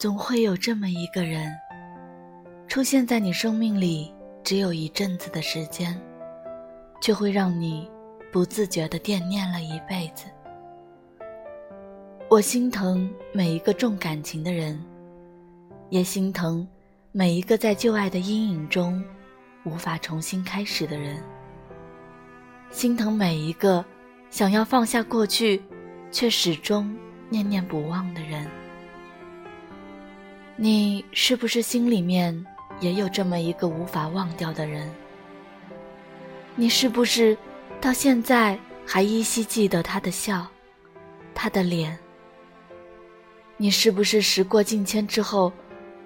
总会有这么一个人，出现在你生命里，只有一阵子的时间，却会让你不自觉地惦念了一辈子。我心疼每一个重感情的人，也心疼每一个在旧爱的阴影中无法重新开始的人，心疼每一个想要放下过去，却始终念念不忘的人。你是不是心里面也有这么一个无法忘掉的人？你是不是到现在还依稀记得他的笑，他的脸？你是不是时过境迁之后，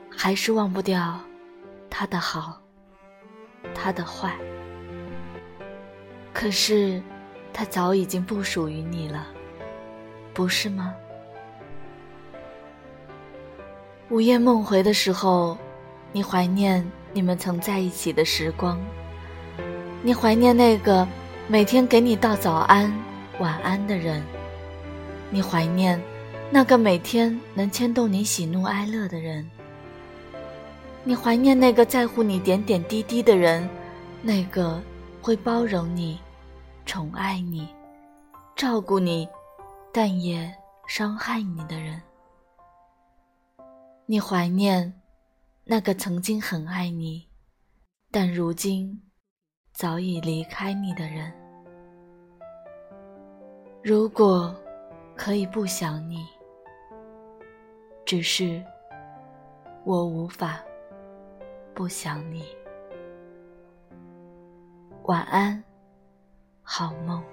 还是忘不掉他的好，他的坏？可是，他早已经不属于你了，不是吗？午夜梦回的时候，你怀念你们曾在一起的时光，你怀念那个每天给你道早安、晚安的人，你怀念那个每天能牵动你喜怒哀乐的人，你怀念那个在乎你点点滴滴的人，那个会包容你、宠爱你、照顾你，但也伤害你的人。你怀念那个曾经很爱你，但如今早已离开你的人。如果可以不想你，只是我无法不想你。晚安，好梦。